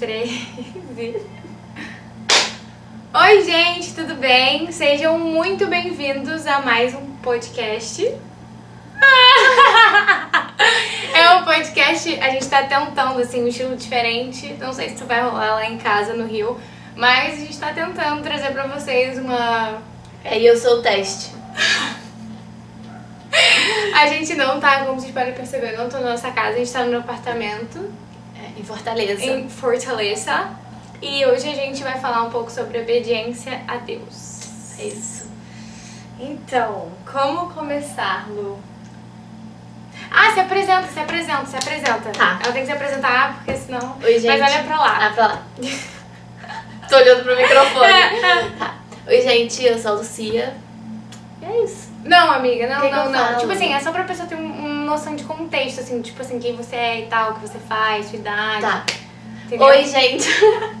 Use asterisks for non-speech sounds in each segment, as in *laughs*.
três. *laughs* Oi, gente, tudo bem? Sejam muito bem-vindos a mais um podcast. *laughs* é um podcast, a gente tá tentando, assim, um estilo diferente. Não sei se vai rolar lá em casa, no Rio. Mas a gente tá tentando trazer pra vocês uma... É, e eu sou o teste. *laughs* A gente não tá, como vocês podem perceber, não tô na nossa casa, a gente tá no meu apartamento. Em Fortaleza. em Fortaleza. E hoje a gente vai falar um pouco sobre obediência a Deus. É isso. Então, como começar, Lu? Ah, se apresenta, se apresenta, se apresenta. Tá. Ela tem que se apresentar, porque senão. Oi, gente. Mas olha pra lá. Ah, pra lá. Tô olhando pro microfone. *laughs* tá. Oi, gente, eu sou a Lucia. E é isso. Não, amiga, não, Que que não, eu não. falo? Tipo assim, é só pra pessoa ter um- noção de contexto, assim, tipo assim, quem você é e tal, o que você faz, sua idade. Tá. entendeu? Oi, gente. *laughs*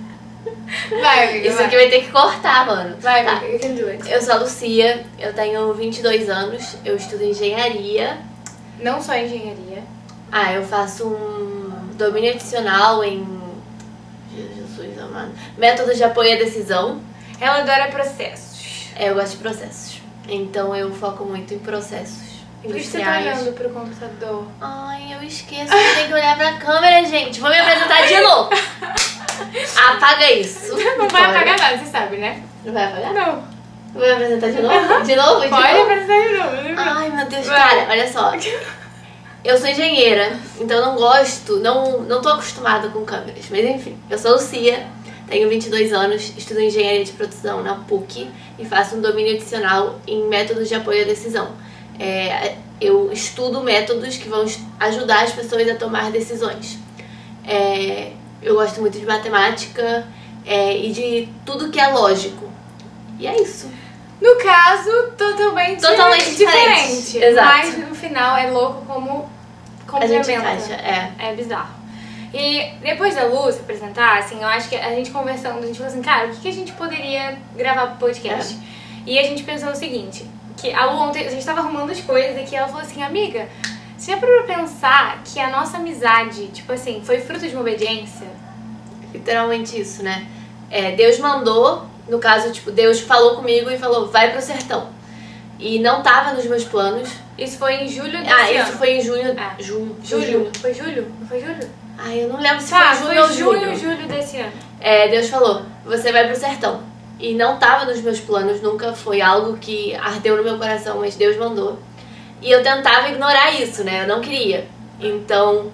Vai, amiga. Isso vai. aqui vai ter que cortar, mano. Vai, Tá. amiga, you can do it. Eu sou a Lucia, eu tenho 22 anos, eu estudo engenharia. Não só engenharia. Ah, eu faço um domínio adicional em. Jesus amado. Métodos de apoio à decisão. Ela adora processos. É, eu gosto de processos. Então eu foco muito em processos Por que você tá olhando pro computador? Ai, eu esqueço que tem que olhar pra câmera, gente. Vou me apresentar de novo. *laughs* Apaga isso. Não vai apagar nada, você sabe, né? Não vai apagar? Não. Vou me apresentar de novo? De novo? De Pode novo? apresentar de novo. Ai, meu Deus, Vai. cara, olha só. *laughs* Eu sou engenheira, então eu não gosto, não, não tô acostumada com câmeras. Mas enfim, eu sou Lucia, tenho 22 anos, estudo engenharia de produção na PUC e faço um domínio adicional em métodos de apoio à decisão. É, eu estudo métodos que vão ajudar as pessoas a tomar decisões. É, eu gosto muito de matemática é, e de tudo que é lógico. E é isso. No caso, totalmente, Totalmente diferente. Exato. Mas no final é louco como A complementa. encaixa, é. É bizarro. E depois da Lu se apresentar, assim, eu acho que a gente conversando, a gente falou assim, cara, o que, que a gente poderia gravar pro podcast? É. E a gente pensou o seguinte, que a Lu ontem, a gente tava arrumando as coisas e que ela falou assim, amiga, você já parou pra pensar que a nossa amizade, tipo assim, foi fruto de uma obediência? Literalmente isso, né? É, Deus mandou, no caso, tipo, Deus falou comigo e falou, vai pro sertão. E não tava nos meus planos. Isso foi em julho desse Ah, ano. isso foi em junho. Ah. Junho. Julho. Foi julho? Não foi julho? Ai, eu não lembro se Tá, foi junho ou foi julho. junho, julho desse ano. É, Deus falou, você vai pro sertão. E não tava nos meus planos, nunca foi algo que ardeu no meu coração, mas Deus mandou. E eu tentava ignorar isso, né? Eu não queria. Então,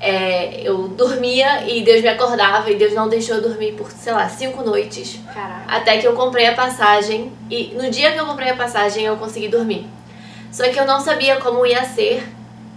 é, eu dormia e Deus me acordava e Deus não deixou eu dormir por, sei lá, cinco noites. Caraca. Até que eu comprei a passagem e no dia que eu comprei a passagem eu consegui dormir. Só que eu não sabia como ia ser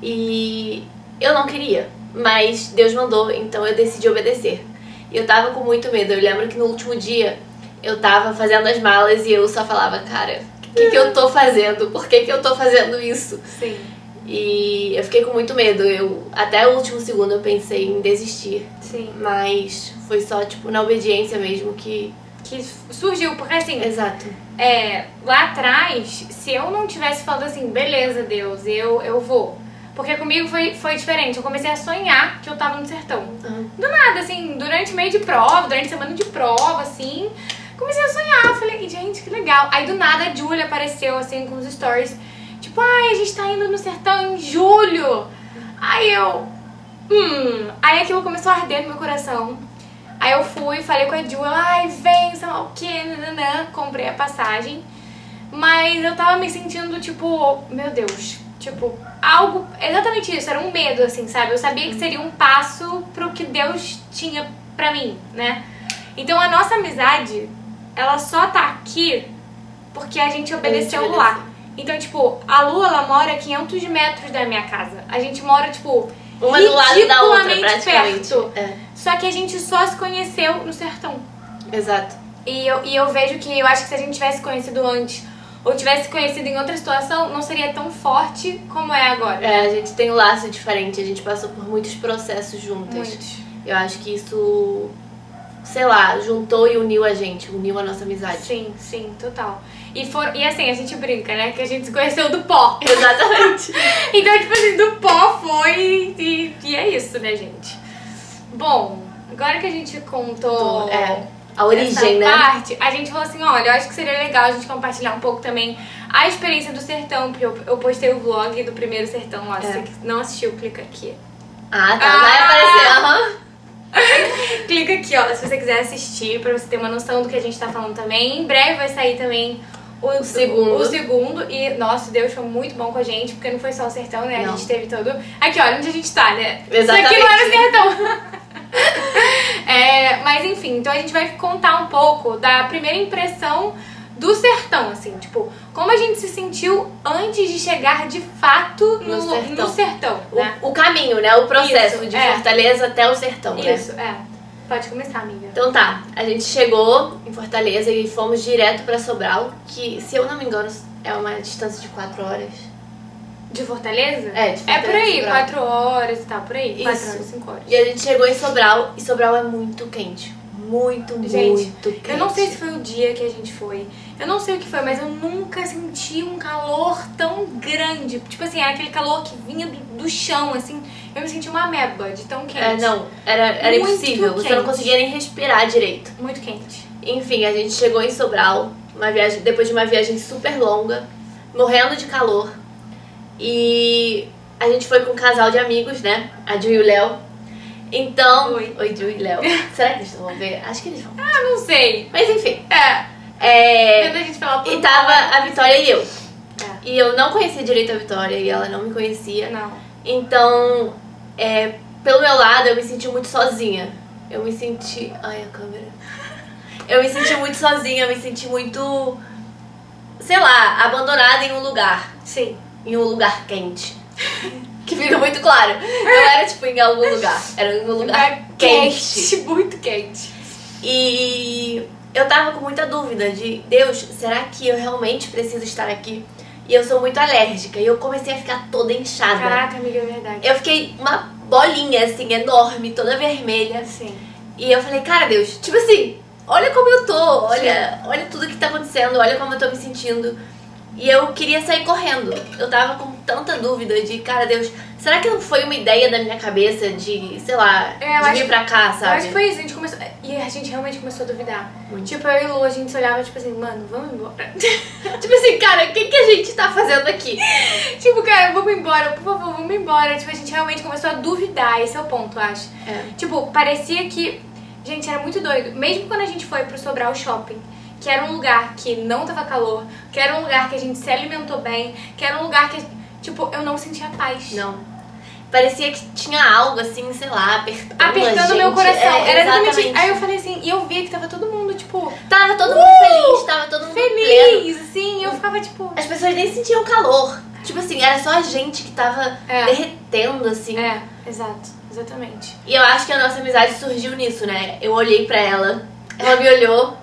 e eu não queria, mas Deus mandou, então eu decidi obedecer. E eu tava com muito medo. Eu lembro que no último dia eu tava fazendo as malas e eu só falava, cara, o que, que eu tô fazendo? Por que, que eu tô fazendo isso? Sim. E eu fiquei com muito medo. Eu até o último segundo eu pensei em desistir, Sim. mas foi só tipo na obediência mesmo que Que surgiu, porque assim, Exato. é, lá atrás, se eu não tivesse falado assim, beleza, Deus, eu, eu vou. Porque comigo foi, foi diferente. Eu comecei a sonhar que eu tava no sertão. Uhum. Do nada, assim, durante meio de prova, durante semana de prova, assim. Comecei a sonhar. Falei, gente, que legal. Aí do nada a Julia apareceu, assim, com os stories. Tipo, ai, a gente tá indo no sertão em julho. Aí eu. Hum. Aí aquilo começou a arder no meu coração. Aí eu fui, falei com a Ju, ela, ai, vem, sei lá o quê, nananã. Comprei a passagem. Mas eu tava me sentindo, tipo, meu Deus, tipo, algo. Exatamente isso, era um medo, assim, sabe? Eu sabia que seria um passo pro que Deus tinha pra mim, né? Então a nossa amizade, ela só tá aqui porque a gente obedeceu lá. Então, tipo, a Lu, ela mora a 500 metros da minha casa. A gente mora, tipo, Uma do lado da outra, praticamente. perto. É, Só que a gente só se conheceu no sertão. exato. E eu, e eu vejo que eu acho que se a gente tivesse conhecido antes ou tivesse conhecido em outra situação, não seria tão forte como é agora. É, a gente tem um laço diferente, a gente passou por muitos processos juntas. Muitos. Eu acho que isso, sei lá, juntou e uniu a gente, uniu a nossa amizade. Sim, sim, total. E, for, e assim, a gente brinca, né? Que a gente se conheceu do pó. *laughs* *laughs* Exatamente. Então, tipo assim, do pó foi e, e é isso, né, gente? Bom, agora que a gente contou É, a origem, né? parte, a gente falou assim, olha, eu acho que seria legal a gente compartilhar um pouco também a experiência do sertão, porque eu, eu postei o vlog do primeiro sertão lá. Se É. você não assistiu, clica aqui. Ah, tá. Ah! Vai aparecer, aham. *laughs* Clica aqui, ó, se você quiser assistir, pra você ter uma noção do que a gente tá falando também. Em breve vai sair também o, segundo. O, segundo. E, nossa, Deus foi muito bom com a gente, porque não foi só o sertão, né? Não. A gente teve todo. Aqui, olha onde a gente tá, né? Exatamente. Isso aqui não era o sertão. *laughs* É, mas enfim, então a gente vai contar um pouco da primeira impressão do sertão, assim, tipo, como a gente se sentiu antes de chegar de fato no, No sertão. no sertão, né? O, o caminho, né? O processo Isso, de é. Fortaleza até o sertão, né? Isso, é. Pode começar, amiga. Então tá, a gente chegou em Fortaleza e fomos direto pra Sobral, que, se eu não me engano, é uma distância de 4 horas. De Fortaleza? É, de É Fortaleza, por aí, Sobral. quatro horas e tal, por aí. Quatro Isso. horas, cinco horas. E a gente chegou em Sobral, e Sobral é muito quente. Muito, Gente, muito quente. Eu não sei se foi o dia que a gente foi. Eu não sei o que foi, mas eu nunca senti um calor tão grande. Tipo assim, era aquele calor que vinha do, do chão, assim. Eu me senti uma ameba de tão quente. É, não, era, era Muito impossível. Você não quente. conseguia nem respirar direito. Muito quente. Enfim, a gente chegou em Sobral, uma viagem, depois de uma viagem super longa, morrendo de calor. E a gente foi com um casal de amigos, né? A Ju e o Léo. Então. Oi. Oi, Ju e Léo. *laughs* Será que eles vão ver? Acho que eles vão. Ah, não sei. Mas enfim. É. É, a gente falar e tava a Vitória e eu. É. E eu não conhecia direito a Vitória e ela não me conhecia. Não. Então, é, pelo meu lado, eu me senti muito sozinha. Eu me senti. Ai, a câmera. Eu me senti muito sozinha, eu me senti muito. Sei lá, abandonada em um lugar. Sim. Em um lugar quente. *laughs* Que fica muito claro. Não era tipo em algum lugar. Era em um lugar quente. *laughs* Muito quente. E eu tava com muita dúvida de Deus, será que eu realmente preciso estar aqui? E eu sou muito alérgica e eu comecei a ficar toda inchada. Caraca, amiga, é verdade. Eu fiquei uma bolinha assim, enorme, toda vermelha. Sim. E eu falei, cara, Deus, tipo assim, olha como eu tô, olha, olha tudo que tá acontecendo, olha como eu tô me sentindo. E eu queria sair correndo. Eu tava com tanta dúvida de, cara, Deus, será que não foi uma ideia da minha cabeça de, sei lá, É, de vir pra cá, Eu sabe? acho que foi isso, a gente começou. E a gente realmente começou a duvidar. Muito. Tipo, eu e Lu, a gente se olhava, tipo assim, mano, vamos embora. *laughs* Tipo assim, cara, o que, que a gente tá fazendo aqui? *laughs* tipo, cara, vamos embora, por favor, vamos embora. Tipo, a gente realmente começou a duvidar, esse é o ponto, eu acho. É. Tipo, parecia que. Gente, era muito doido. Mesmo quando a gente foi pro Sobral Shopping, que era um lugar que não tava calor, que era um lugar que a gente se alimentou bem, que era um lugar que. Tipo, eu não sentia paz. Não. Parecia que tinha algo assim, sei lá, apertando. Apertando meu coração. É, era exatamente. Aí eu falei assim, e eu via que tava todo mundo, tipo, Tava todo mundo feliz, tava todo mundo pleno. feliz, assim, e eu ficava, tipo. As pessoas nem sentiam calor. Tipo assim, era só a gente que tava É. derretendo, assim. É, exato, exatamente. E eu acho que a nossa amizade surgiu nisso, né? Eu olhei pra ela, ela me olhou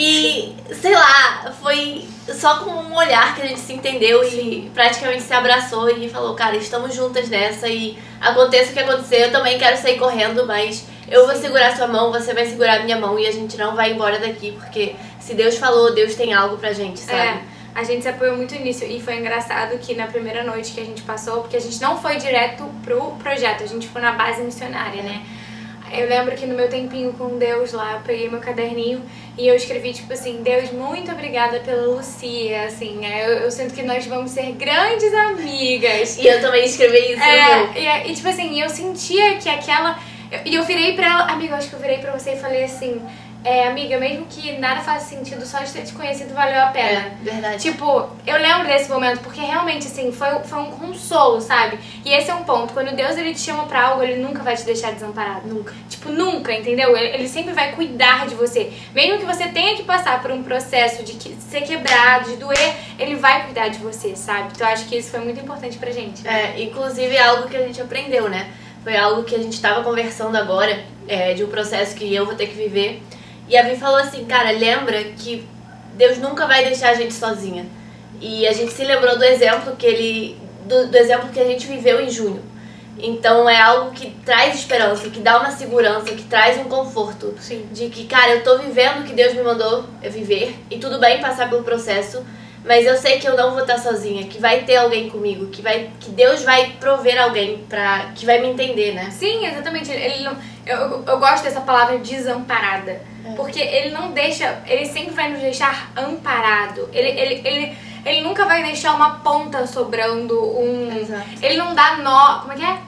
e, sei lá, foi só com um olhar que a gente se entendeu e praticamente se abraçou e falou, cara, estamos juntas nessa e aconteça o que acontecer, eu também quero sair correndo, mas eu vou segurar sua mão, você vai segurar a minha mão e a gente não vai embora daqui, porque se Deus falou, Deus tem algo pra gente, sabe? É, a gente se apoiou muito nisso e foi engraçado que na primeira noite que a gente passou, porque a gente não foi direto pro projeto, a gente foi na base missionária, né? Eu lembro que no meu tempinho com Deus lá, eu peguei meu caderninho e eu escrevi, tipo assim, Deus, muito obrigada pela Lucia, assim, é, eu, eu sinto que nós vamos ser grandes amigas. E eu também escrevi isso no meu. É, e, e, tipo assim, eu sentia que aquela. E eu, virei pra ela, amiga, acho que eu virei pra você e falei assim: é, amiga, mesmo que nada faça sentido, só de ter te conhecido valeu a pena. É, verdade. Tipo, eu lembro desse momento porque realmente, assim, foi, foi um consolo, sabe? E esse é um ponto. Quando Deus ele te chama pra algo, ele nunca vai te deixar desamparado. Nunca. Tipo, nunca, entendeu? Ele, ele sempre vai cuidar de você. Mesmo que você tenha que passar por um processo de que- ser quebrado, de doer, ele vai cuidar de você, sabe? Então eu acho que isso foi muito importante pra gente. né? É, inclusive é algo que a gente aprendeu, né? Foi algo que a gente tava conversando agora, é, de um processo que eu vou ter que viver. E a Vi falou assim, cara, lembra que Deus nunca vai deixar a gente sozinha. E a gente se lembrou do exemplo que ele. do, do exemplo que a gente viveu em junho. Então é algo que traz esperança, que dá uma segurança, que traz um conforto. Sim. De que, cara, eu tô vivendo o que Deus me mandou viver. E tudo bem passar pelo processo. Mas eu sei que eu não vou estar sozinha, que vai ter alguém comigo, que vai que Deus vai prover alguém para que vai me entender, né? Sim, exatamente. Ele não, eu, eu, gosto dessa palavra desamparada. É. Porque ele não deixa. Ele sempre vai nos deixar amparado. Ele, ele, ele, ele nunca vai deixar uma ponta sobrando, um. Exato. Ele não dá nó. Como é que é?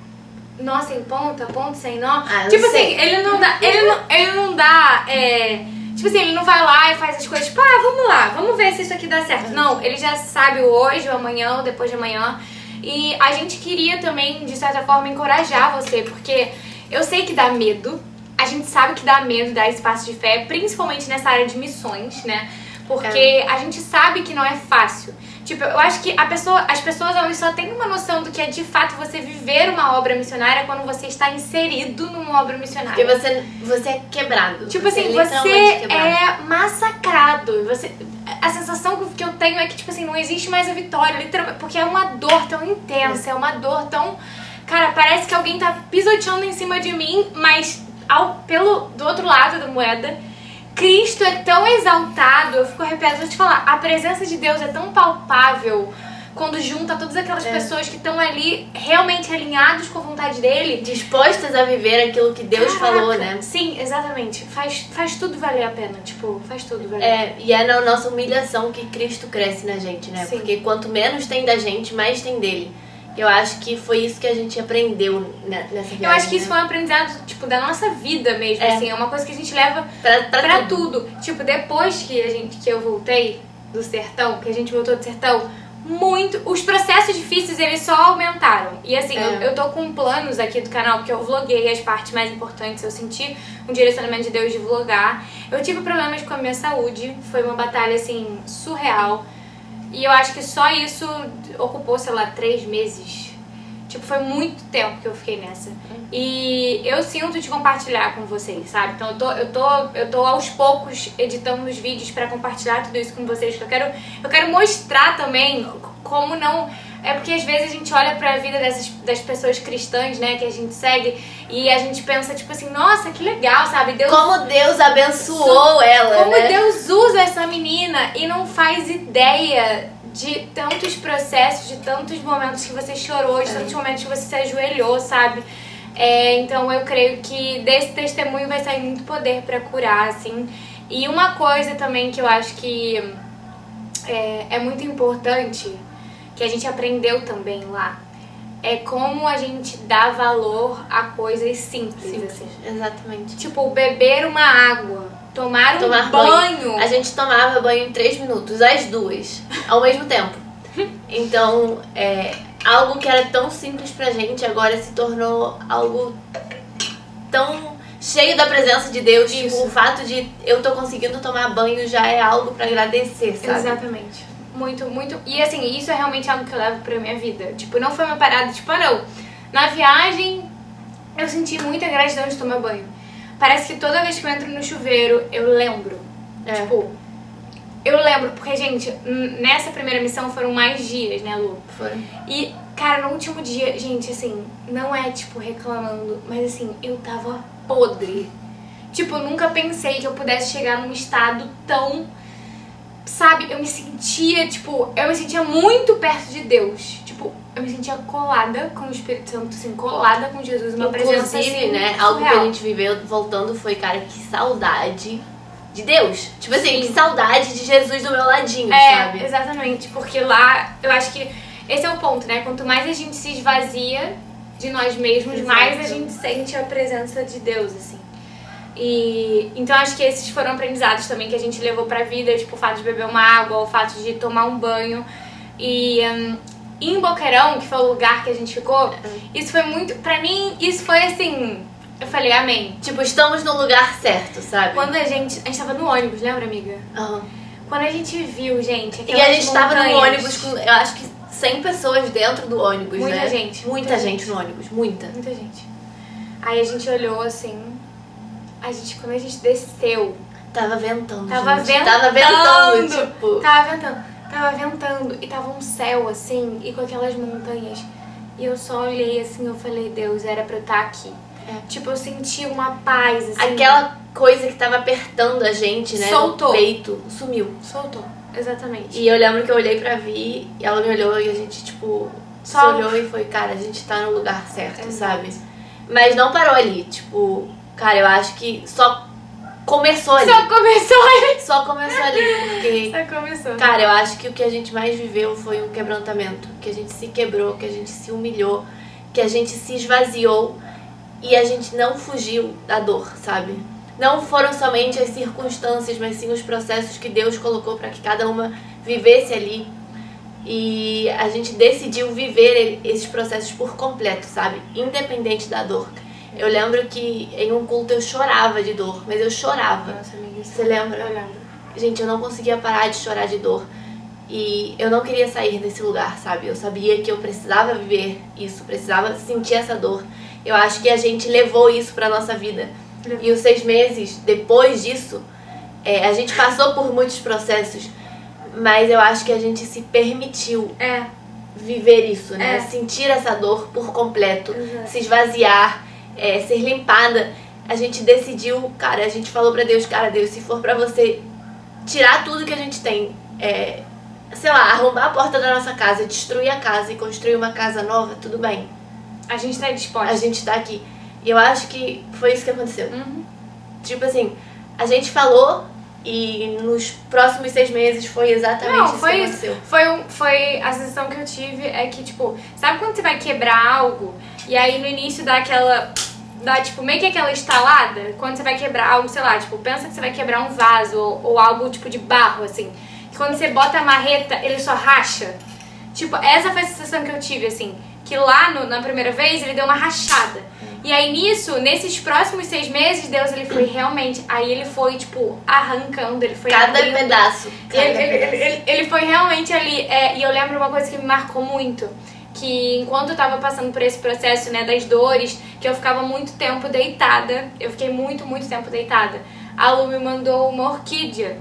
Nó sem ponta, ponta sem nó. Ah, tipo assim, ele não dá. Ele não, ele não dá. é, tipo assim, ele não vai lá e faz as coisas, tipo, ah, vamos lá, vamos ver se isso aqui dá certo. Não, ele já sabe hoje, o amanhã, o depois de amanhã. E a gente queria também, de certa forma, encorajar você, porque eu sei que dá medo. A gente sabe que dá medo dar espaço de fé, principalmente nessa área de missões, né? Porque a gente sabe que não é fácil. Tipo, eu acho que a pessoa, as pessoas elas só têm uma noção do que é de fato você viver uma obra missionária quando você está inserido numa obra missionária. Porque você, você é quebrado. Tipo assim, é você literalmente quebrado. é massacrado. Você, a sensação que eu tenho é que, tipo assim, não existe mais a vitória, literalmente. Porque é uma dor tão intensa, é uma dor tão. Cara, parece que alguém tá pisoteando em cima de mim, mas ao, pelo, do outro lado da moeda, Cristo é tão exaltado, eu fico arrepiada, vou te falar, a presença de Deus é tão palpável quando junta todas aquelas É. pessoas que estão ali realmente alinhados com a vontade dele. dispostas a viver aquilo que Deus Caraca, falou, né? Sim, exatamente. Faz, faz tudo valer a pena. Tipo, faz tudo valer. É, e é na nossa humilhação que Cristo cresce na gente, né? Sim. Porque quanto menos tem da gente, mais tem dele. Eu acho que foi isso que a gente aprendeu ne- nessa viagem. Eu acho que isso né? foi um aprendizado, tipo, da nossa vida mesmo, É. assim. É uma coisa que a gente leva pra, pra, pra tudo. tudo. Tipo, depois que, a gente, que eu voltei do sertão, que a gente voltou do sertão, muito. Os processos difíceis, eles só aumentaram. E assim, É. eu, eu tô com planos aqui do canal, porque eu vloguei as partes mais importantes. Eu senti um direcionamento de Deus de vlogar. Eu tive problemas com a minha saúde. Foi uma batalha, assim, surreal. E eu acho que só isso ocupou, sei lá, três meses. Tipo, foi muito tempo que eu fiquei nessa. E eu sinto de compartilhar com vocês, sabe? Então eu tô, eu tô, eu tô aos poucos editando os vídeos pra compartilhar tudo isso com vocês. que Eu quero, eu quero mostrar também como não. É porque às vezes a gente olha pra vida dessas das pessoas cristãs, né, que a gente segue, e a gente pensa, tipo assim, nossa, que legal, sabe? Deus Como Deus abençoou ela, como né? Deus usa essa menina e não faz ideia de tantos processos, de tantos momentos que você chorou, de É. tantos momentos que você se ajoelhou, sabe? É, então eu creio que desse testemunho vai sair muito poder pra curar, assim. E uma coisa também que eu acho que é, é muito importante, que a gente aprendeu também lá, é como a gente dá valor a coisas simples, Simples, assim. Exatamente. Tipo, beber uma água, tomar um Tomar banho. A gente tomava banho em três minutos, as duas, ao mesmo tempo. *laughs* Então, é, algo que era tão simples pra gente agora se tornou algo tão cheio da presença de Deus. Tipo, Isso. o fato de eu tô conseguindo tomar banho já é algo pra agradecer, sabe? Exatamente. Muito, muito. E assim, isso é realmente algo que eu levo pra minha vida. Tipo, não foi uma parada, tipo, ah, não. Na viagem, eu senti muita gratidão de tomar banho. Parece que toda vez que eu entro no chuveiro, eu lembro. É. Tipo, eu lembro, porque, gente, nessa primeira missão foram mais dias, né, Lu? Foi. E, cara, no último dia, gente, assim, não é tipo reclamando, mas assim, eu tava podre. Tipo, eu nunca pensei que eu pudesse chegar num estado tão. Sabe, eu me sentia, tipo, eu me sentia muito perto de Deus. Tipo, eu me sentia colada com o Espírito Santo, assim, colada com Jesus, uma presença Inclusive, assim, né, algo que a surreal. gente viveu voltando foi, cara, que saudade de Deus. Tipo assim, Sim. que saudade de Jesus do meu ladinho, É, sabe? exatamente, porque lá eu acho que esse é o ponto, né? Quanto mais a gente se esvazia de nós mesmos, Exato. mais a gente sente a presença de Deus, assim. E então acho que esses foram aprendizados também que a gente levou pra vida, tipo o fato de beber uma água, o fato de tomar um banho. E hum, em Boqueirão, que foi o lugar que a gente ficou, isso foi muito. Pra mim, isso foi assim. Eu falei, amém. Tipo, estamos no lugar certo, sabe? Quando a gente. A gente tava no ônibus, lembra, amiga? Aham. Quando a gente viu, gente. E a gente tava no montanhas- ônibus com, eu acho que 100 pessoas dentro do ônibus, Muita né? gente, Muita, muita gente, gente. no ônibus, muita. Muita gente. Aí a gente olhou assim. A gente, quando a gente desceu, Tava ventando, Tava gente. ventando. Tava ventando, tipo... tava ventando. Tava ventando e tava um céu assim, e com aquelas montanhas. E eu só olhei assim, eu falei, Deus, era pra eu estar aqui. É. Tipo, eu senti uma paz, assim. Aquela coisa que tava apertando a gente, né? Soltou. No peito, sumiu. Soltou. Exatamente. E eu lembro que eu olhei pra Vi e ela me olhou e a gente, tipo, Só- olhou e foi, cara, a gente tá no lugar certo, Exato. sabe? Mas não parou ali, tipo, cara, eu acho que só começou ali. Só começou ali. Só começou ali, porque Só começou. Cara, eu acho que o que a gente mais viveu foi um quebrantamento. Que a gente se quebrou, que a gente se humilhou, que a gente se esvaziou e a gente não fugiu da dor, sabe? Não foram somente as circunstâncias, mas sim os processos que Deus colocou para que cada uma vivesse ali. E a gente decidiu viver esses processos por completo, sabe? Independente da dor. Eu lembro que em um culto eu chorava de dor, mas eu chorava. Nossa, amiga. Você lembra? Eu lembro. Gente, eu não conseguia parar de chorar de dor. E eu não queria sair desse lugar, sabe? Eu sabia que eu precisava viver isso, precisava sentir essa dor. Eu acho que a gente levou isso pra nossa vida. Levou. E os seis meses depois disso, é, a gente passou por muitos processos, mas eu acho que a gente se permitiu É. viver isso, né? É. Sentir essa dor por completo, Exato. se esvaziar, é, ser limpada. A gente decidiu, cara, a gente falou pra Deus, cara, Deus, se for pra você tirar tudo que a gente tem, é, sei lá, arrombar a porta da nossa casa, destruir a casa e construir uma casa nova, tudo bem. A gente tá disposta. A gente tá aqui. E eu acho que foi isso que aconteceu. Uhum. Tipo assim, a gente falou e nos próximos seis meses foi exatamente Não, isso foi que aconteceu. Foi, um, foi a sensação que eu tive é que, tipo, sabe quando você vai quebrar algo e aí no início dá aquela. Dá tipo meio que aquela estalada? Quando você vai quebrar algo, sei lá, tipo, pensa que você vai quebrar um vaso ou, ou algo tipo de barro, assim. Que quando você bota a marreta, ele só racha. Tipo, essa foi a sensação que eu tive, assim. Que lá no- na primeira vez ele deu uma rachada. E aí nisso, nesses próximos seis meses, Deus ele foi realmente. Aí ele foi, tipo, arrancando, ele foi Cada abrindo. pedaço. Cada Ele, pedaço. ele, ele- ele foi realmente ali. é, e eu lembro uma coisa que me marcou muito. Que enquanto eu tava passando por esse processo, né, das dores, que eu ficava muito tempo deitada. Eu fiquei muito, muito tempo deitada. A Lu me mandou uma orquídea.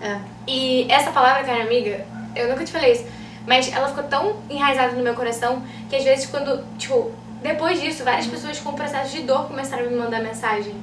É. E essa palavra, cara amiga, eu nunca te falei isso, mas ela ficou tão enraizada no meu coração que às vezes quando, tipo, depois disso, várias pessoas com processo de dor começaram a me mandar mensagem.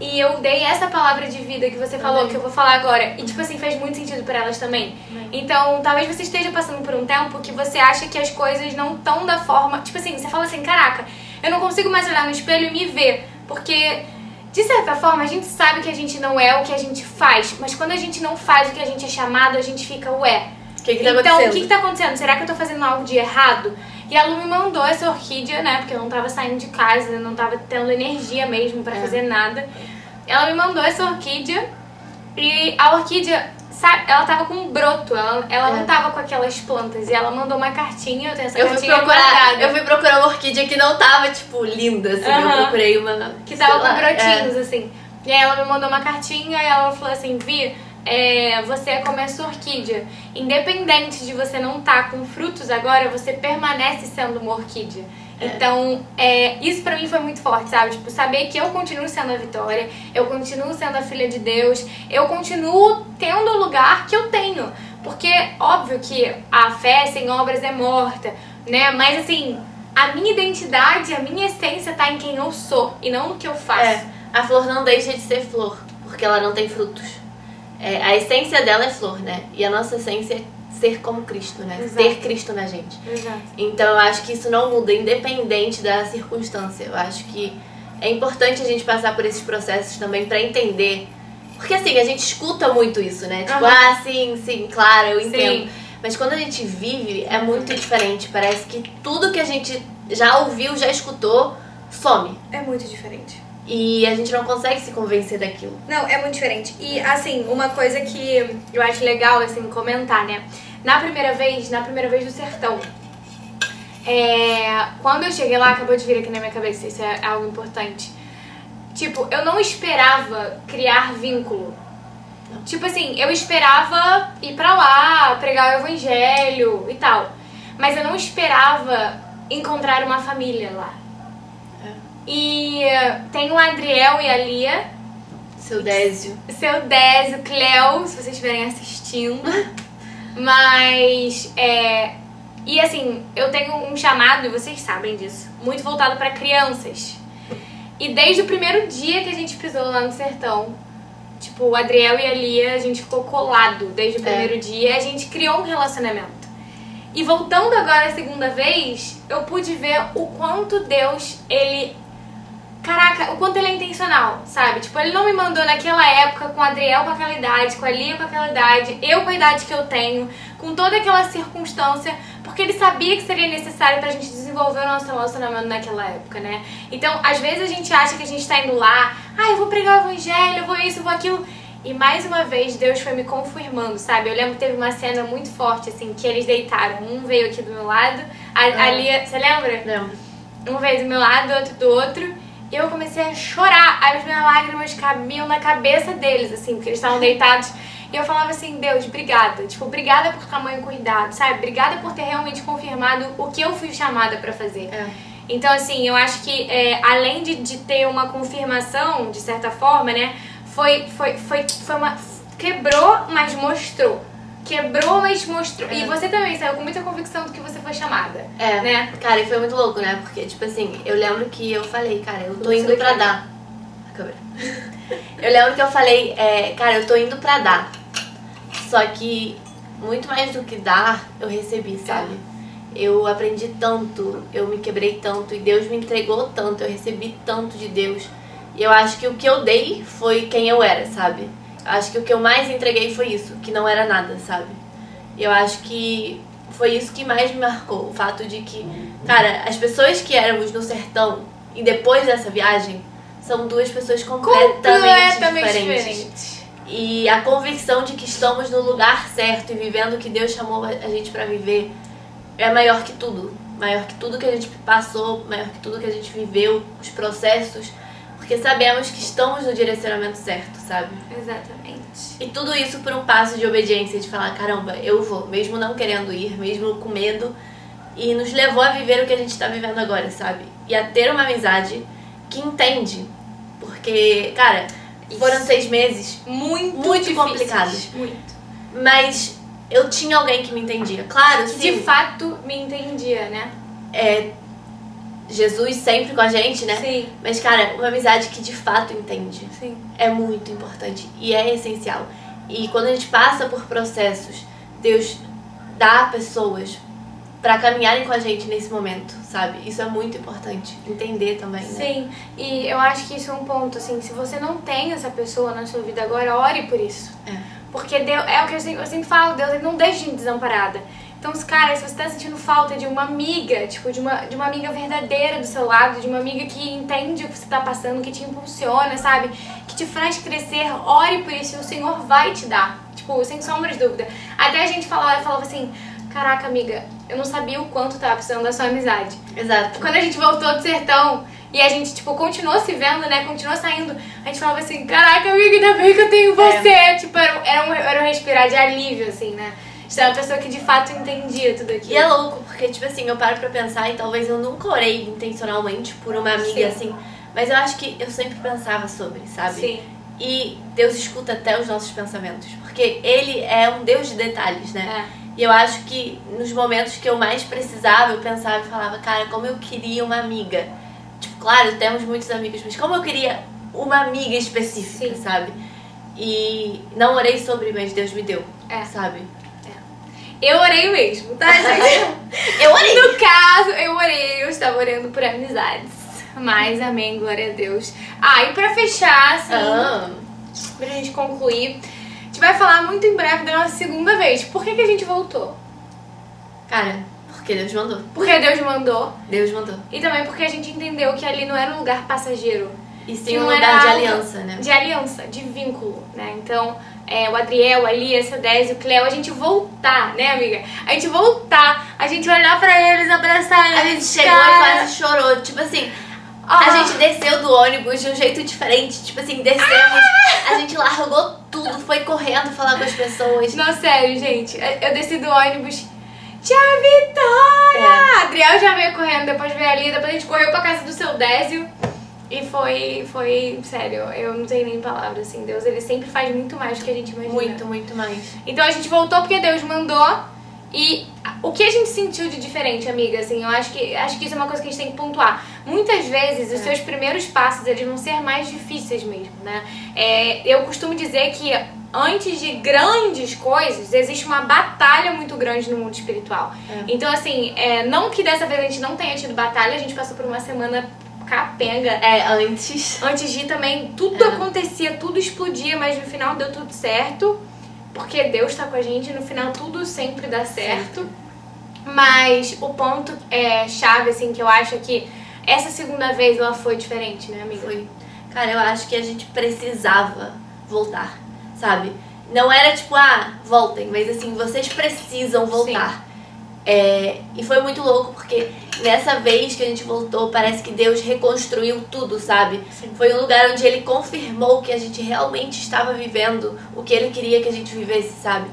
E eu dei essa palavra de vida que você falou, Amém. que eu vou falar agora. E, tipo assim, fez muito sentido pra elas também. Então, talvez você esteja passando por um tempo que você acha que as coisas não estão da forma. Tipo assim, você fala assim: caraca, eu não consigo mais olhar no espelho e me ver. Porque, de certa forma, a gente sabe que a gente não é o que a gente faz. Mas quando a gente não faz o que a gente é chamado, a gente fica, ué. Que que tá então, o que, que tá acontecendo? Será que eu tô fazendo algo de errado? E a Lu me mandou essa orquídea, né? Porque eu não tava saindo de casa, não tava tendo energia mesmo pra É. fazer nada. Ela me mandou essa orquídea e a orquídea, sabe, ela tava com um broto, ela, ela É. não tava com aquelas plantas. E ela mandou uma cartinha, eu tenho essa Eu fui, cartinha procurar, guardada. eu fui procurar uma orquídea que não tava, tipo, linda, assim. Eu procurei uma. que tava com lá, é. brotinhos, assim. E aí ela me mandou uma cartinha e ela falou assim, Vi, é, você é como essa orquídea. Independente de você não estar com frutos agora, você permanece sendo uma orquídea. Então, é, isso pra mim foi muito forte, sabe? Tipo, saber que eu continuo sendo a Vitória, eu continuo sendo a filha de Deus, eu continuo tendo o lugar que eu tenho. Porque, óbvio que a fé sem obras é morta, né? Mas, assim, a minha identidade, a minha essência tá em quem eu sou e não no que eu faço. É, a flor não deixa de ser flor, porque ela não tem frutos. É, a essência dela é flor, né? E a nossa essência é ser como Cristo, né? Exato. Ter Cristo na gente. Exato. Então eu acho que isso não muda, independente da circunstância. Eu acho que é importante a gente passar por esses processos também pra entender. Porque assim, a gente escuta muito isso, né? Tipo, Aham. ah, sim, sim, claro, eu entendo. Sim. Mas quando a gente vive, é muito diferente. Parece que tudo que a gente já ouviu, já escutou, some. É muito diferente. E a gente não consegue se convencer daquilo. Não, é muito diferente. E assim, uma coisa que eu acho legal assim comentar, né? Na primeira vez, na primeira vez do sertão, é, quando eu cheguei lá, acabou de vir aqui na minha cabeça, isso é algo importante. Tipo, eu não esperava criar vínculo. Tipo assim, eu esperava ir pra lá, pregar o evangelho e tal. Mas eu não esperava encontrar uma família lá. E eh, tem o Adriel e a Lia, Seu Désio. seu Désio, Cleo, se vocês estiverem assistindo. Mas, é. E assim, eu tenho um chamado, e vocês sabem disso, muito voltado para crianças. E desde o primeiro dia que a gente pisou lá no sertão, tipo, o Adriel e a Lia, a gente ficou colado desde o É. primeiro dia e a gente criou um relacionamento. E voltando agora a segunda vez, eu pude ver o quanto Deus, ele. Caraca, o quanto ele é intencional, sabe? Tipo, ele não me mandou naquela época com o Adriel com aquela idade, com a Lia com aquela idade, eu com a idade que eu tenho, com toda aquela circunstância, porque ele sabia que seria necessário pra gente desenvolver o nosso relacionamento naquela época, né? Então, às vezes a gente acha que a gente tá indo lá, ah, eu vou pregar o evangelho, eu vou isso, eu vou aquilo. E mais uma vez Deus foi me confirmando, sabe? Eu lembro que teve uma cena muito forte, assim, que eles deitaram. Um veio aqui do meu lado, a, a Ah. Lia, você lembra? Lembro. Um veio do meu lado, outro do outro. E eu comecei a chorar. Aí as minhas lágrimas cabiam na cabeça deles, assim, porque eles estavam deitados. E eu falava assim, Deus, obrigada. Tipo, obrigada por tamanho cuidado, sabe? Obrigada por ter realmente confirmado o que eu fui chamada pra fazer. É. Então, assim, eu acho que é, além de, de ter uma confirmação, de certa forma, né? Foi, foi, foi, foi uma. Quebrou, mas mostrou. Quebrou, mas mostrou. E você também saiu com muita convicção do que você foi chamada. É, Né? cara, e foi muito louco, né? Porque, tipo assim, eu lembro que eu falei, cara, eu tô Você indo pra dar. A câmera. Eu lembro que eu falei, é, cara, eu tô indo pra dar. Só que, muito mais do que dar, eu recebi, sabe? Eu aprendi tanto, eu me quebrei tanto, e Deus me entregou tanto, eu recebi tanto de Deus. E eu acho que o que eu dei foi quem eu era, sabe? Acho que o que eu mais entreguei foi isso, que não era nada, sabe? Eu acho que foi isso que mais me marcou. O fato de que, cara, as pessoas que éramos no sertão e depois dessa viagem são duas pessoas completamente, Completamente diferentes. diferente. E a convicção de que estamos no lugar certo e vivendo o que Deus chamou a gente pra viver é maior que tudo. Maior que tudo que a gente passou, maior que tudo que a gente viveu, os processos. Porque sabemos que estamos no direcionamento certo, sabe? Exatamente. E tudo isso por um passo de obediência, de falar, caramba, eu vou, mesmo não querendo ir, mesmo com medo. E nos levou a viver o que a gente tá vivendo agora, sabe? E a ter uma amizade que entende. Porque, cara, foram Isso. seis meses, Muito, Muito difíceis. complicados. Muito. mas eu tinha alguém que me entendia. Claro, Que sim, de fato me entendia, né? é Jesus sempre com a gente, né? Sim, Mas, cara, uma amizade que de fato entende. sim. é muito importante e é essencial. E quando a gente passa por processos, Deus dá pessoas pra caminharem com a gente nesse momento, sabe? Isso é muito importante. Entender também, né? Sim, e eu acho que isso é um ponto, assim, se você não tem essa pessoa na sua vida agora, ore por isso. É. Porque Deus, é o que eu sempre, eu sempre falo, Deus ele não deixa gente desamparada. Então, os caras, se você tá sentindo falta de uma amiga, tipo, de uma, de uma amiga verdadeira do seu lado, de uma amiga que entende o que você tá passando, que te impulsiona, sabe? Que te faz crescer, ore por isso e o Senhor vai te dar. Tipo, sem sombra de dúvida. Até a gente falava, falava assim, caraca, amiga, eu não sabia o quanto tava precisando da sua amizade. Exato. Quando a gente voltou do sertão e a gente, tipo, continuou se vendo, né? Continuou saindo, a gente falava assim, caraca, amiga, ainda bem que eu tenho você. Tipo, era, era, um, era um respirar de alívio, assim, né? Você é uma pessoa que de fato entendia tudo aquilo. E é louco, porque, tipo assim, eu paro pra pensar e talvez eu nunca orei intencionalmente por uma amiga Sim. assim, mas eu acho que eu sempre pensava sobre, sabe? Sim, E Deus escuta até os nossos pensamentos, porque Ele é um Deus de detalhes, né? é. E eu acho que nos momentos que eu mais precisava, eu pensava e falava, cara, como eu queria uma amiga. Tipo, claro, temos muitos amigos, mas como eu queria uma amiga específica, Sim. sabe? E não orei sobre, mas Deus me deu, É. sabe? Eu orei mesmo, tá, *laughs* gente? Eu orei! no caso, eu orei, eu estava orando por amizades. Mas, amém, glória a Deus. Ah, e pra fechar, assim, Ah, pra gente concluir, a gente vai falar muito em breve da nossa segunda vez. Por que, que a gente voltou? cara, porque Deus mandou. Porque Deus mandou. Deus mandou. E também porque a gente entendeu que ali não era um lugar passageiro. E sim um lugar de aliança, né? De aliança, de vínculo, né? Então, é, o Adriel, a Lia, a Désio, o Cleo, a gente voltar, né, amiga? A gente voltar, a gente olhar pra eles, abraçar eles. A gente chegou cara. e quase chorou. Tipo assim, Ah. a gente desceu do ônibus de um jeito diferente. Tipo assim, descemos, a gente largou tudo, foi correndo falar com as pessoas. Não, sério, gente. Eu desci do ônibus. Tia Vitória! É. Adriel já veio correndo, depois veio ali, depois a gente correu pra casa do seu Désio. E foi, foi, sério, eu não tenho nem palavras, assim. Deus, ele sempre faz muito mais do que a gente imagina. Muito, muito mais. Então a gente voltou porque Deus mandou. E o que a gente sentiu de diferente, amiga, assim, eu acho que, acho que isso é uma coisa que a gente tem que pontuar. Muitas vezes os É. seus primeiros passos, eles vão ser mais difíceis mesmo, né? É, eu costumo dizer que antes de grandes coisas, existe uma batalha muito grande no mundo espiritual. É. Então, assim, é, não que dessa vez a gente não tenha tido batalha, a gente passou por uma semana capenga. É, antes. Antes de também, tudo É. acontecia, tudo explodia, mas no final deu tudo certo. Porque Deus tá com a gente, no final tudo sempre dá certo. Mas o ponto é, chave, assim, que eu acho é que essa segunda vez ela foi diferente, né, amiga? Foi. Cara, eu acho que a gente precisava voltar, sabe? Não era tipo, ah, voltem, mas assim, vocês precisam voltar. É, e foi muito louco porque nessa vez que a gente voltou, parece que Deus reconstruiu tudo, sabe? Sim. Foi um lugar onde ele confirmou que a gente realmente estava vivendo o que ele queria que a gente vivesse, sabe?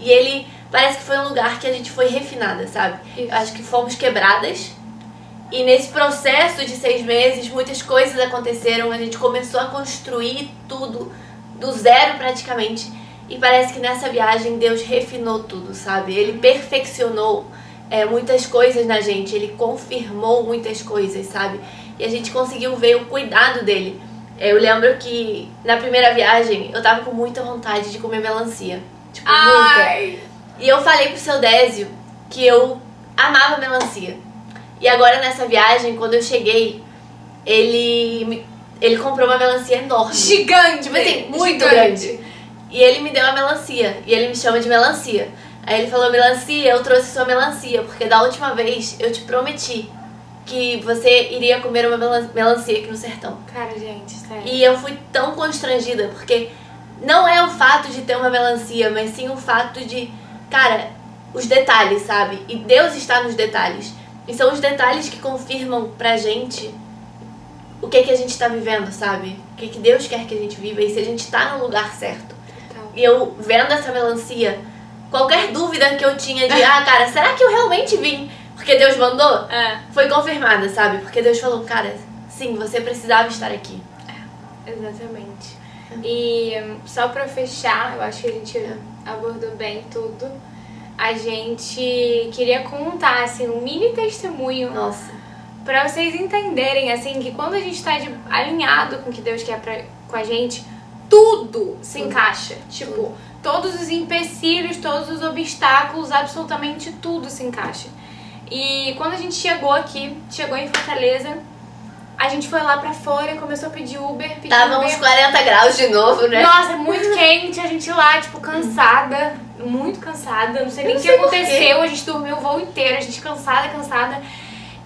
E ele parece que foi um lugar que a gente foi refinada, sabe? Isso. Acho que fomos quebradas. E nesse processo de seis meses, muitas coisas aconteceram. A gente começou a construir tudo do zero praticamente. E parece que nessa viagem Deus refinou tudo, sabe? Ele perfeccionou é, muitas coisas na gente. Ele confirmou muitas coisas, sabe? E a gente conseguiu ver o cuidado dele. É, Eu lembro que na primeira viagem eu tava com muita vontade de comer melancia. Tipo, muita. Ai! E eu falei pro seu Désio que eu amava melancia. E agora nessa viagem, quando eu cheguei, ele ele comprou uma melancia enorme. Gigante, Tipo assim, muito gigante. grande. E ele me deu a melancia. E ele me chama de melancia. Aí ele falou, melancia, eu trouxe sua melancia, porque da última vez eu te prometi que você iria comer uma melan- melancia aqui no sertão. Cara, gente, sério. E eu fui tão constrangida, porque não é o fato de ter uma melancia, mas sim o fato de, cara, os detalhes, sabe? E Deus está nos detalhes. E são os detalhes que confirmam pra gente o que, que a gente tá vivendo, sabe? O que, que Deus quer que a gente viva e se a gente tá no lugar certo. E eu vendo essa melancia, qualquer dúvida que eu tinha de, ah, cara, será que eu realmente vim porque Deus mandou? é, Foi confirmada, sabe? Porque Deus falou, cara, sim, você precisava estar aqui. exatamente. E hum, só pra fechar, eu acho que a gente abordou bem tudo. A gente queria contar, assim, um mini testemunho Nossa. Pra vocês entenderem, assim, que quando a gente tá de- alinhado com o que Deus quer pra, com a gente, tudo se Tudo. encaixa. Tipo, Tudo. todos os empecilhos, todos os obstáculos, absolutamente tudo se encaixa. E quando a gente chegou aqui, chegou em Fortaleza, a gente foi lá pra fora e começou a pedir Uber. Pedir Tava Uber. uns 40 graus de novo, né? Nossa, muito quente, a gente lá, tipo, cansada, muito cansada, não sei nem o que aconteceu, a gente dormiu o voo inteiro, a gente cansada, cansada.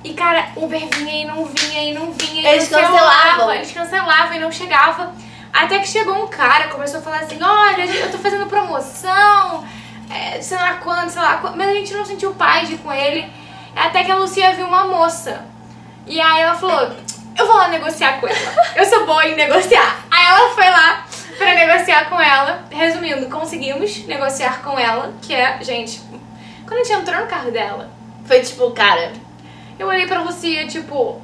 E, cara, Uber vinha e não vinha e não vinha e Eles não cancelavam. Eles cancelavam e não chegava. Até que chegou um cara, começou a falar assim, olha, eu tô fazendo promoção, é, sei lá quando, sei lá quando, mas a gente não sentiu paz de com ele. Até que a Lucia viu uma moça. E aí ela falou, eu vou lá negociar com ela. Eu sou boa em negociar. Aí ela foi lá pra negociar com ela. Resumindo, conseguimos negociar com ela, que é, gente, quando a gente entrou no carro dela, Foi tipo, cara, eu olhei pra Lucia, tipo,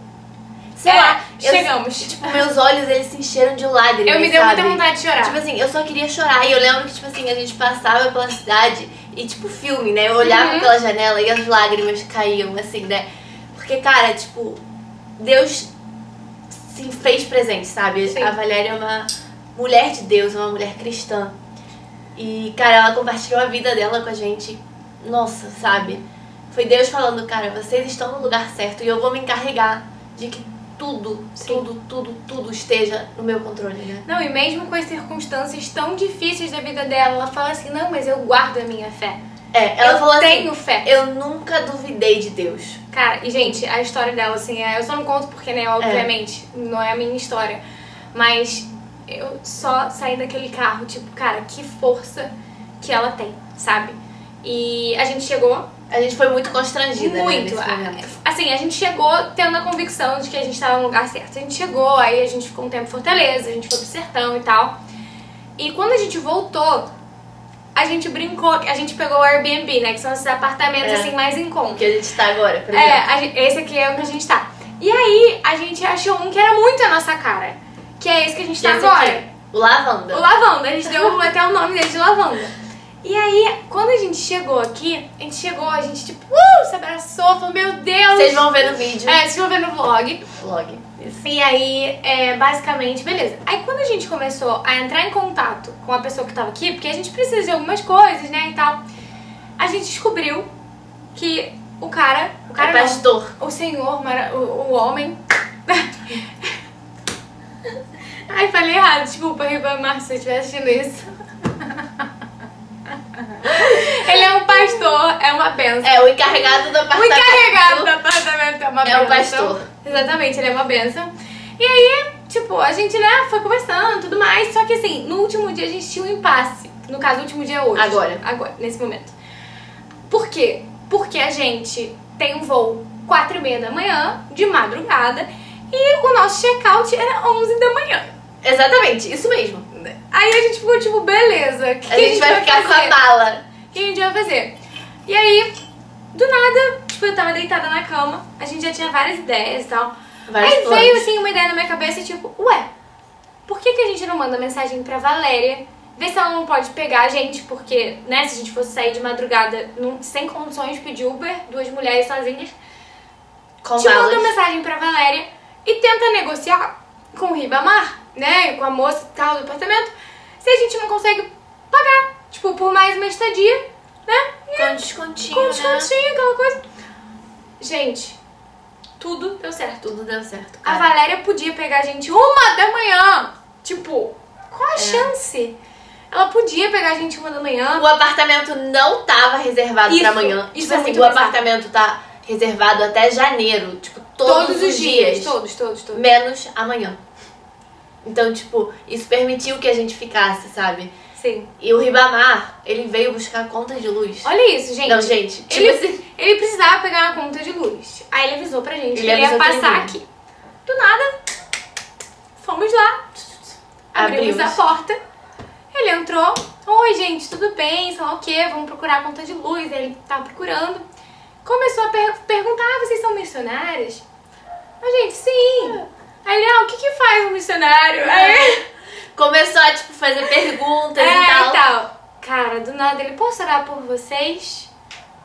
sei É, lá, eu- chegamos. tipo, meus olhos eles se encheram de lágrimas. eu me deu muita vontade de chorar. Tipo assim, eu só queria chorar. E eu lembro que, tipo assim, a gente passava pela cidade e, tipo, filme, né? Eu olhava Uhum. pela janela e as lágrimas caíam, assim, né? Porque, cara, tipo, Deus se fez presente, sabe? Sim. A Valéria é uma mulher de Deus, uma mulher cristã. E, cara, ela compartilhou a vida dela com a gente. Nossa, sabe? Foi Deus falando, cara, vocês estão no lugar certo e eu vou me encarregar de que tudo, Sim. tudo, tudo, tudo esteja no meu controle, né? Não, e mesmo com as circunstâncias tão difíceis da vida dela, ela fala assim, não, mas eu guardo a minha fé. É, ela eu falou assim, tenho fé. eu nunca duvidei de Deus. Cara, e gente, a história dela, assim, é- eu só não conto porque, né, obviamente, não é a minha história. Mas eu só saí daquele carro, tipo, cara, que força que ela tem, sabe? E a gente chegou A gente foi muito constrangida, né, muito. momento. Assim, a gente chegou tendo a convicção de que a gente tava no lugar certo. A gente chegou, aí a gente ficou um tempo em Fortaleza, a gente foi pro sertão e tal. E quando a gente voltou, a gente brincou, a gente pegou o Airbnb, né? Que são esses apartamentos É. assim mais em conta. Que a gente tá agora, por É, exemplo. a gen- esse aqui é o que a gente tá. E aí, a gente achou um que era muito a nossa cara. Que é esse que a gente Que tá agora. aqui, O lavanda. O lavanda. A gente deu até o nome dele de lavanda. E aí, quando a gente chegou aqui, a gente chegou, a gente tipo, uh, se abraçou, falou, meu Deus! Vocês vão ver no vídeo. É, vocês vão ver no vlog. Vlog. Isso. E aí, é, basicamente, beleza. Aí quando a gente começou a entrar em contato com a pessoa que tava aqui, porque a gente precisa de algumas coisas, né, e tal, a gente descobriu que o cara, o cara É não, pastor. o senhor, o, o homem... *laughs* Ai, falei errado, desculpa, Ribamar, se você estiver assistindo isso. *laughs* Ele é um pastor, é uma benção. É, o encarregado do O apartamento. encarregado do apartamento é uma É um benção. pastor. Exatamente, ele é uma benção. E aí, tipo, a gente, né, foi conversando e tudo mais. Só que assim, no último dia a gente tinha um impasse. No caso, o último dia é hoje. Agora. Agora, nesse momento. Por quê? Porque a gente tem um voo 4 e meia da manhã, de madrugada, e o nosso check-out era 11 da manhã. Exatamente, isso mesmo. Aí a gente ficou tipo, beleza, o que A gente vai ficar com a mala. o que a gente vai fazer? E aí, do nada, tipo, eu tava deitada na cama, a gente já tinha várias ideias e tal. Vários aí planos. veio assim uma ideia na minha cabeça, tipo, ué, por que, que a gente não manda mensagem pra Valéria? Ver se ela não pode pegar a gente, porque, né, se a gente fosse sair de madrugada não- sem condições de pedir Uber, duas mulheres sozinhas. Com Te manda uma malas. mensagem pra Valéria e tenta negociar com o Ribamar, né, com a moça e tal do apartamento, se a gente não consegue pagar, tipo, por mais uma estadia, né? Com descontinho, Com né? descontinho, aquela coisa. Gente, tudo deu certo. Tudo deu certo. A cara. Valéria podia pegar a gente uma da manhã. Tipo, qual É. a chance? Ela podia pegar a gente uma da manhã. O apartamento não tava reservado Isso, pra amanhã. isso tipo é assim, o bizarro. apartamento tá reservado até janeiro. Tipo, todos, os dias. Todos, todos, todos. Menos amanhã. Então, tipo, isso permitiu que a gente ficasse, sabe? Sim. E o Ribamar, ele veio buscar conta de luz. Olha isso, gente. Não, gente, tipo Ele, assim. ele precisava pegar uma conta de luz. Aí ele avisou pra gente Ele que ele ia passar aqui. Do nada, fomos lá. Abrimos Abrimos. a porta. Ele entrou. Oi, gente, tudo bem? Sei lá o quê? Vamos procurar a conta de luz. Aí ele tava procurando. Começou a per perguntar: ah, vocês são missionários? A gente, sim. Aí ele, ah, o que que faz um missionário? Aí, Começou a, tipo, fazer perguntas é, e tal. e tal. Cara, do nada ele, posso orar por vocês?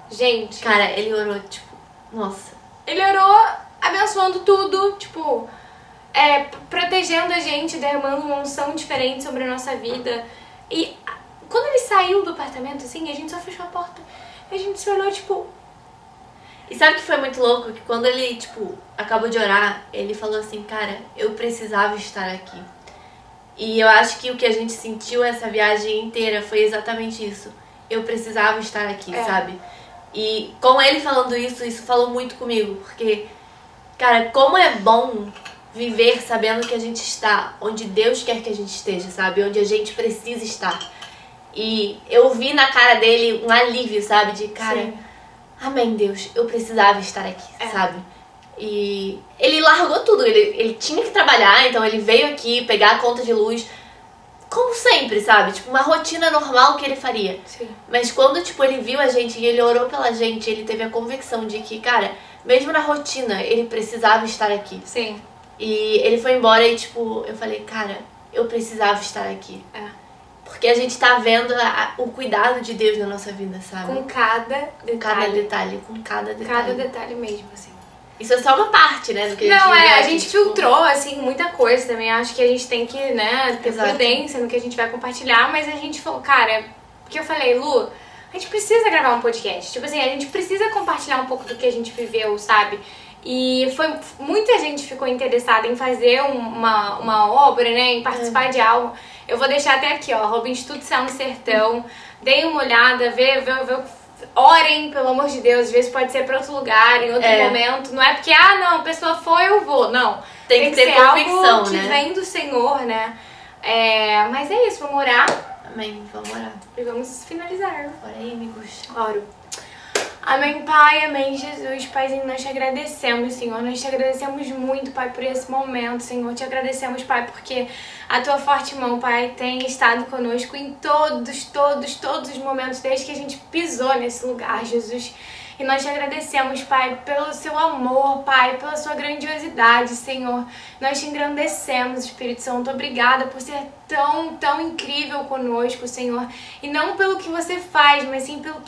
Gente, Cara, ele orou, tipo, nossa. ele orou abençoando tudo, tipo, é, protegendo a gente, derramando uma unção diferente sobre a nossa vida. E quando ele saiu do apartamento, assim, a gente só fechou a porta. A gente se olhou, tipo, E sabe que foi muito louco? Que quando ele, tipo, acabou de orar, ele falou assim, cara, eu precisava estar aqui. E eu acho que o que a gente sentiu essa viagem inteira foi exatamente isso. Eu precisava estar aqui, É. sabe? E com ele falando isso, isso falou muito comigo, porque, cara, como é bom viver sabendo que a gente está onde Deus quer que a gente esteja, sabe? Onde a gente precisa estar. E eu vi na cara dele um alívio, sabe? De cara, Sim. Amém, Deus, eu precisava estar aqui, É. sabe? E ele largou tudo, ele, ele tinha que trabalhar, então ele veio aqui pegar a conta de luz, como sempre, sabe? Tipo, uma rotina normal que ele faria. sim, Mas quando, tipo, ele viu a gente e ele orou pela gente, ele teve a convicção de que, cara, mesmo na rotina, ele precisava estar aqui. sim, E ele foi embora e, tipo, eu falei, cara, eu precisava estar aqui. é. Porque a gente tá vendo a- o cuidado de Deus na nossa vida, sabe? Com cada Com cada detalhe. detalhe, com cada detalhe. Cada detalhe mesmo, assim. Isso é só uma parte, né, do que a gente Não, é, a gente tipo, filtrou, assim, muita coisa também. Acho que a gente tem que, né, ter Exato. prudência no que a gente vai compartilhar, mas a gente falou, cara, porque eu falei, Lu, a gente precisa gravar um podcast. Tipo assim, a gente precisa compartilhar um pouco do que a gente viveu, sabe? E foi muita gente ficou interessada em fazer um- uma, uma obra, né? Em participar de algo. Eu vou deixar até aqui, ó, arroba Instituto Céu no Sertão. Deem uma olhada, vê, vê, vê, orem, pelo amor de Deus. Às vezes pode ser pra outro lugar, em outro É. momento. Não é porque, ah, não, a pessoa foi, eu vou. Não. Tem que ter ser convicção, algo que né? vem do Senhor, né? É, mas é isso, vamos orar Amém, vamos orar. e vamos finalizar. Bora aí, amigos. Oro. Amém, Pai, amém, Jesus. Paizinho, nós te agradecemos, Senhor. Nós te agradecemos muito, Pai, por esse momento, Senhor. Te agradecemos, Pai, porque a tua forte mão, Pai, tem estado conosco em todos, todos, todos os momentos desde que a gente pisou nesse lugar, Jesus. E nós te agradecemos, Pai, pelo seu amor, Pai, pela sua grandiosidade, Senhor. Nós te engrandecemos, Espírito Santo. Obrigada por ser tão, tão incrível conosco, Senhor. E não pelo que você faz, mas sim pelo,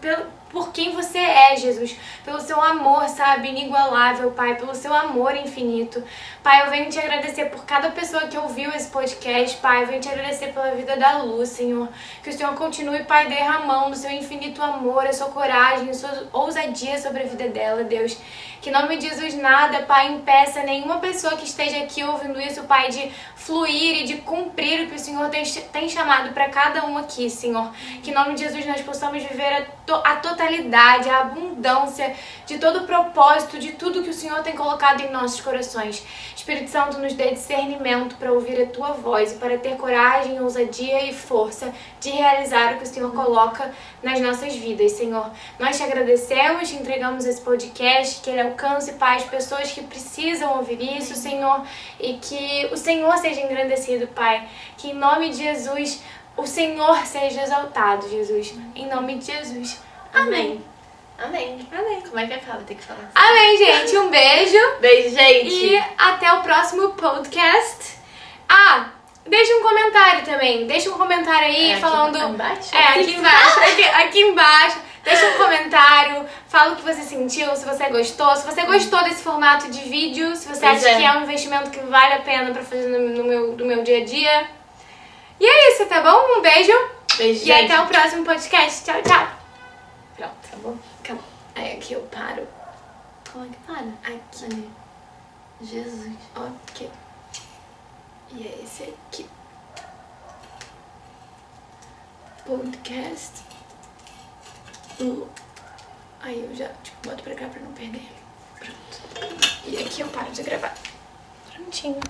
pelo, por quem você é, Jesus, pelo seu amor, sabe, inigualável, Pai, pelo seu amor infinito. Pai, eu venho te agradecer por cada pessoa que ouviu esse podcast, Pai, eu venho te agradecer pela vida da Luz, Senhor. Que o Senhor continue, Pai, derramando o seu infinito amor, a sua coragem, a sua ousadia sobre a vida dela, Deus. Que nome de Jesus nada, Pai, impeça nenhuma pessoa que esteja aqui ouvindo isso, Pai, de fluir e de cumprir o que o Senhor tem, tem chamado para cada um aqui, Senhor. Que em nome de Jesus nós possamos viver a, to, a totalidade, a abundância de todo o propósito, de tudo que o Senhor tem colocado em nossos corações. Espírito Santo, nos dê discernimento para ouvir a tua voz e para ter coragem, ousadia e força de realizar o que o Senhor coloca nas nossas vidas, Senhor. Nós te agradecemos, te entregamos esse podcast, que ele alcance, Pai, as pessoas que precisam ouvir isso, Senhor, e que o Senhor seja engrandecido, Pai. Que em nome de Jesus, o Senhor seja exaltado, Jesus. Em nome de Jesus. Amém. Amém. Amém. Como é que acaba? Tem que falar. Assim. Amém, gente. Um beijo. Beijo, gente. E até o próximo podcast. Ah, deixa um comentário também. Deixa um comentário aí É aqui falando. embaixo? É, aqui *laughs* embaixo. Aqui, aqui embaixo. Deixa um comentário, fala o que você sentiu, se você gostou, se você gostou desse formato de vídeo, se você Pois acha é. que é um investimento que vale a pena pra fazer no, no meu, no meu dia a dia. E é isso, tá bom? Um beijo Beijo, e gente. até o próximo podcast. Tchau, tchau. Pronto. Tá bom? Aí aqui eu paro. Como é que para? Aqui. Ali. Jesus. Ok. E é esse aqui. Podcast. Lu. Aí eu já, tipo, boto pra cá pra não perder ele. Pronto. E aqui eu paro de gravar. Prontinho.